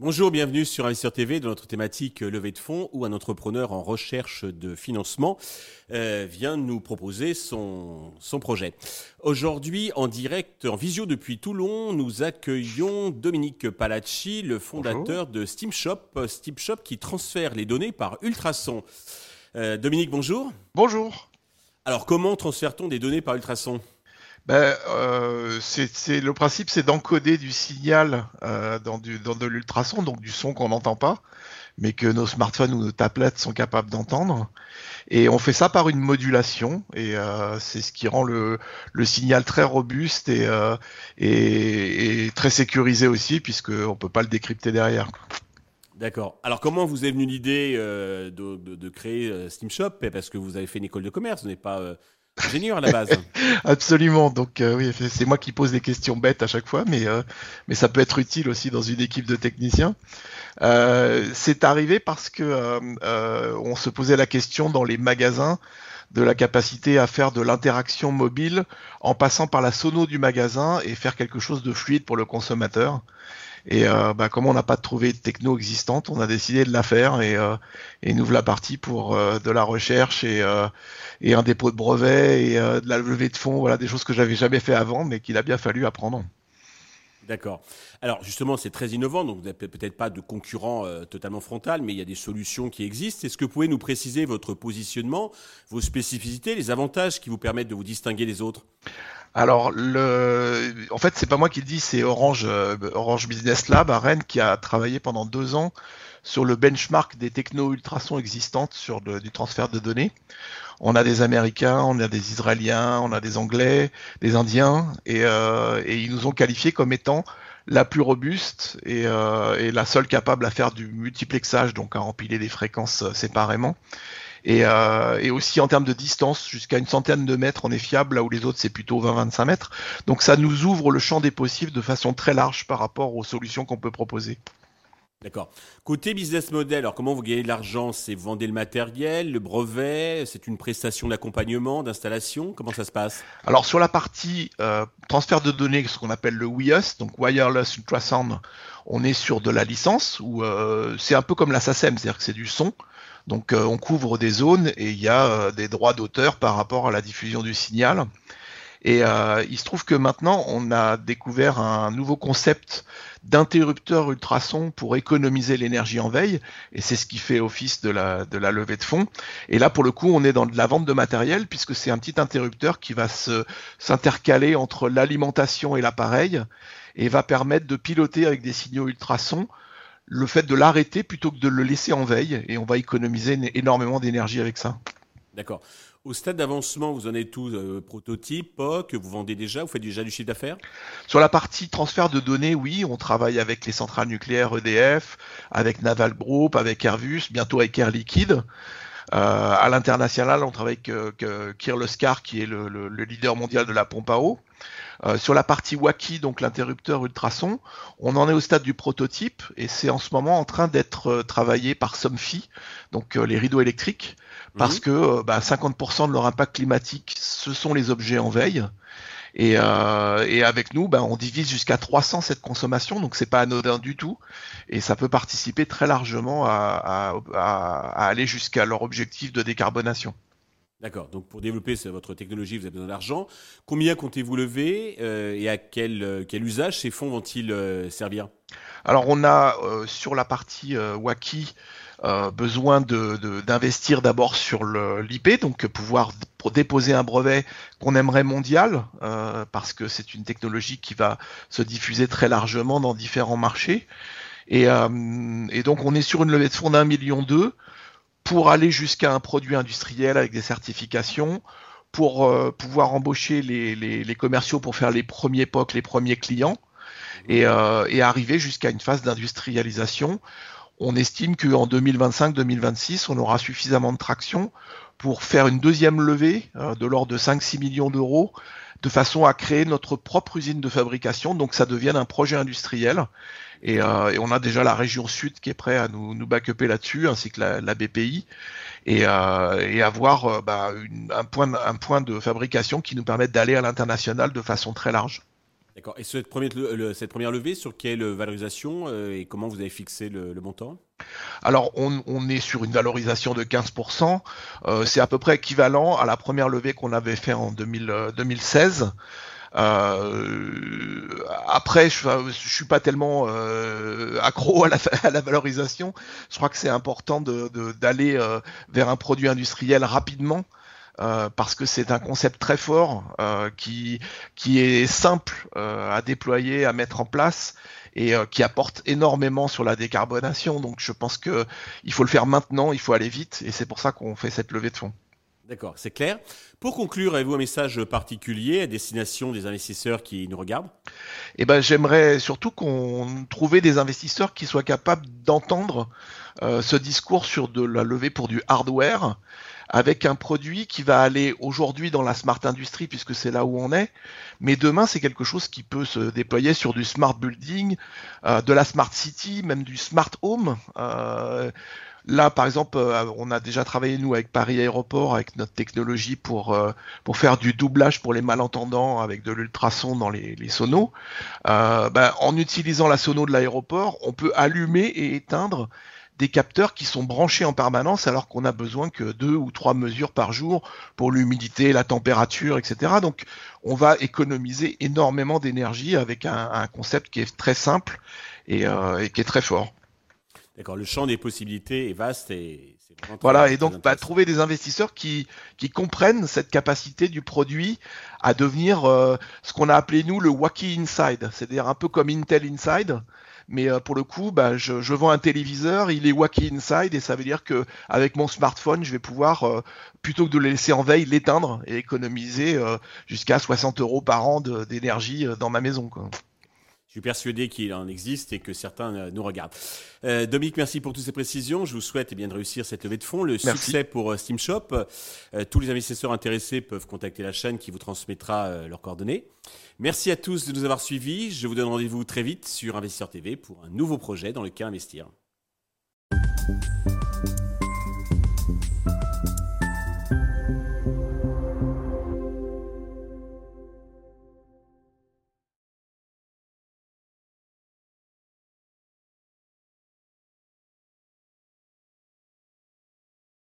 Bonjour, bienvenue sur Investisseur TV dans notre thématique euh, levée de fonds où un entrepreneur en recherche de financement euh, vient nous proposer son, son projet. Aujourd'hui, en direct, en visio depuis Toulon, nous accueillons Dominique Palacci, le fondateur de SteamShop, SteamShop qui transfère les données par ultrasons. Euh, Dominique, bonjour. Bonjour. Alors, comment transfère-t-on des données par ultrasons ben, euh, c'est le principe, c'est d'encoder du signal euh, dans, du, dans de l'ultrason, donc du son qu'on n'entend pas, mais que nos smartphones ou nos tablettes sont capables d'entendre. Et on fait ça par une modulation, et euh, c'est ce qui rend le, le, signal très robuste et, euh, et, et, très sécurisé aussi, puisqu'on ne peut pas le décrypter derrière. D'accord. Alors comment vous est venue l'idée euh, de, de, de, créer SteamShop Parce que vous avez fait une école de commerce, vous n'êtes pas ingénieur à la base. Absolument. Donc euh, oui, c'est moi qui pose des questions bêtes à chaque fois, mais euh, mais ça peut être utile aussi dans une équipe de techniciens. Euh, c'est arrivé parce que euh, on se posait la question dans les magasins de la capacité à faire de l'interaction mobile en passant par la sono du magasin et faire quelque chose de fluide pour le consommateur. Et euh, bah, comme on n'a pas trouvé de techno existante, on a décidé de la faire et, euh, et nous voilà partis pour euh, de la recherche et, euh, et un dépôt de brevet et euh, de la levée de fonds, voilà des choses que j'avais jamais fait avant, mais qu'il a bien fallu apprendre. D'accord. Alors justement, c'est très innovant, donc vous n'avez peut-être pas de concurrent euh, totalement frontal, mais il y a des solutions qui existent. Est-ce que vous pouvez nous préciser votre positionnement, vos spécificités, les avantages qui vous permettent de vous distinguer des autres? Alors, en fait, c'est pas moi qui le dis, c'est Orange, euh, Orange Business Lab à Rennes qui a travaillé pendant deux ans sur le benchmark des techno-ultrasons existantes sur le, du transfert de données. On a des Américains, on a des Israéliens, on a des Anglais, des Indiens, et, euh, ils nous ont qualifiés comme étant la plus robuste et, euh, et, la seule capable à faire du multiplexage, donc à empiler des fréquences euh, séparément. Et, et, aussi en termes de distance, jusqu'à une centaine de mètres, on est fiable, là où les autres c'est plutôt 20-25 mètres. Donc ça nous ouvre le champ des possibles de façon très large par rapport aux solutions qu'on peut proposer. D'accord. Côté business model, alors comment vous gagnez de l'argent? C'est vous vendez le matériel, le brevet, c'est une prestation d'accompagnement, d'installation? Comment ça se passe? Alors sur la partie euh, transfert de données, ce qu'on appelle le WIUS, donc Wireless Ultrasound, on est sur de la licence, où euh, c'est un peu comme la SACEM, c'est-à-dire que c'est du son. Donc euh, on couvre des zones et il y a des droits d'auteur par rapport à la diffusion du signal. Et euh, il se trouve que maintenant, on a découvert un nouveau concept d'interrupteur ultrason pour économiser l'énergie en veille, et c'est ce qui fait office de la, de la levée de fonds. Et là, pour le coup, on est dans de la vente de matériel, puisque c'est un petit interrupteur qui va s'intercaler entre l'alimentation et l'appareil, et va permettre de piloter avec des signaux ultrasons le fait de l'arrêter plutôt que de le laisser en veille, et on va économiser énormément d'énergie avec ça. D'accord. Au stade d'avancement, vous en êtes tous euh, prototype, POC, vous vendez déjà, vous faites déjà du chiffre d'affaires? Sur la partie transfert de données, oui, on travaille avec les centrales nucléaires EDF, avec Naval Group, avec Airbus, bientôt avec Air Liquide. Euh, à l'international, on travaille avec euh, Kirloskar, qui est le, le, le, leader mondial de la pompe à eau. Euh, sur la partie Waki, donc l'interrupteur ultrason, on en est au stade du prototype et c'est en ce moment en train d'être euh, travaillé par Somfy, donc euh, les rideaux électriques, parce mmh. que bah, 50% de leur impact climatique, ce sont les objets en veille. Et, euh, et, avec nous, ben, on divise jusqu'à 300 cette consommation, donc c'est pas anodin du tout, et ça peut participer très largement à, à, à aller jusqu'à leur objectif de décarbonation. D'accord. Donc pour développer votre technologie, vous avez besoin d'argent. Combien comptez-vous lever euh, et à quel, euh, quel, usage ces fonds vont-ils euh, servir? Alors on a euh, sur la partie Waki besoin d'investir de, de, d'abord sur l'IP, donc pouvoir déposer un brevet qu'on aimerait mondial, parce que c'est une technologie qui va se diffuser très largement dans différents marchés. Et, donc on est sur une levée de fonds d'un million deux pour aller jusqu'à un produit industriel avec des certifications, pour euh, pouvoir embaucher les, les, les, commerciaux pour faire les premiers POC, les premiers clients, et, euh, arriver jusqu'à une phase d'industrialisation. On estime qu'en 2025-2026, on aura suffisamment de traction pour faire une deuxième levée de l'ordre de 5-6 millions d'euros de façon à créer notre propre usine de fabrication, donc ça devienne un projet industriel. Et, on a déjà la région sud qui est prête à nous, nous là-dessus, ainsi que la, BPI, et, avoir bah, un point de fabrication qui nous permette d'aller à l'international de façon très large. D'accord. Et cette première, cette première levée, sur quelle valorisation euh, et comment vous avez fixé le, montant? Alors, on, est sur une valorisation de 15%. Euh, c'est à peu près équivalent à la première levée qu'on avait fait en 2016. Euh, après, je, je suis pas tellement accro à la, valorisation. Je crois que c'est important d'aller vers un produit industriel rapidement. Euh, parce que c'est un concept très fort euh, qui, qui est simple euh, à déployer, à mettre en place et qui apporte énormément sur la décarbonation. Donc je pense que il faut le faire maintenant, il faut aller vite et c'est pour ça qu'on fait cette levée de fonds. D'accord, c'est clair. Pour conclure, avez-vous un message particulier à destination des investisseurs qui nous regardent? Eh ben, j'aimerais surtout qu'on trouve des investisseurs qui soient capables d'entendre ce discours sur de la levée pour du hardware avec un produit qui va aller aujourd'hui dans la smart industry puisque c'est là où on est, mais demain c'est quelque chose qui peut se déployer sur du smart building, euh, de la smart city, même du smart home. Euh, là, par exemple, euh, on a déjà travaillé nous avec Paris Aéroport avec notre technologie pour pour faire du doublage pour les malentendants avec de l'ultrason dans les, les sonos. Ben, en utilisant la sono de l'aéroport, on peut allumer et éteindre des capteurs qui sont branchés en permanence alors qu'on a besoin que deux ou trois mesures par jour pour l'humidité, la température, etc. Donc on va économiser énormément d'énergie avec un, concept qui est très simple euh, et, qui est très fort. D'accord, le champ des possibilités est vaste et voilà et donc bah, trouver des investisseurs qui qui comprennent cette capacité du produit à devenir euh, ce qu'on a appelé nous le wacky inside, c'est-à-dire un peu comme Intel Inside, mais euh, pour le coup, bah, je, vends un téléviseur, il est wacky inside et ça veut dire que avec mon smartphone, je vais pouvoir euh, plutôt que de le laisser en veille, l'éteindre et économiser euh, jusqu'à 60 euros par an d'énergie dans ma maison. Je suis persuadé qu'il en existe et que certains euh, nous regardent. Euh, Dominique, merci pour toutes ces précisions. Je vous souhaite eh bien, de réussir cette levée de fonds. Le succès pour euh, Steam Shop. Euh, tous les investisseurs intéressés peuvent contacter la chaîne qui vous transmettra leurs coordonnées. Merci à tous de nous avoir suivis. Je vous donne rendez-vous très vite sur Investisseur TV pour un nouveau projet dans lequel investir.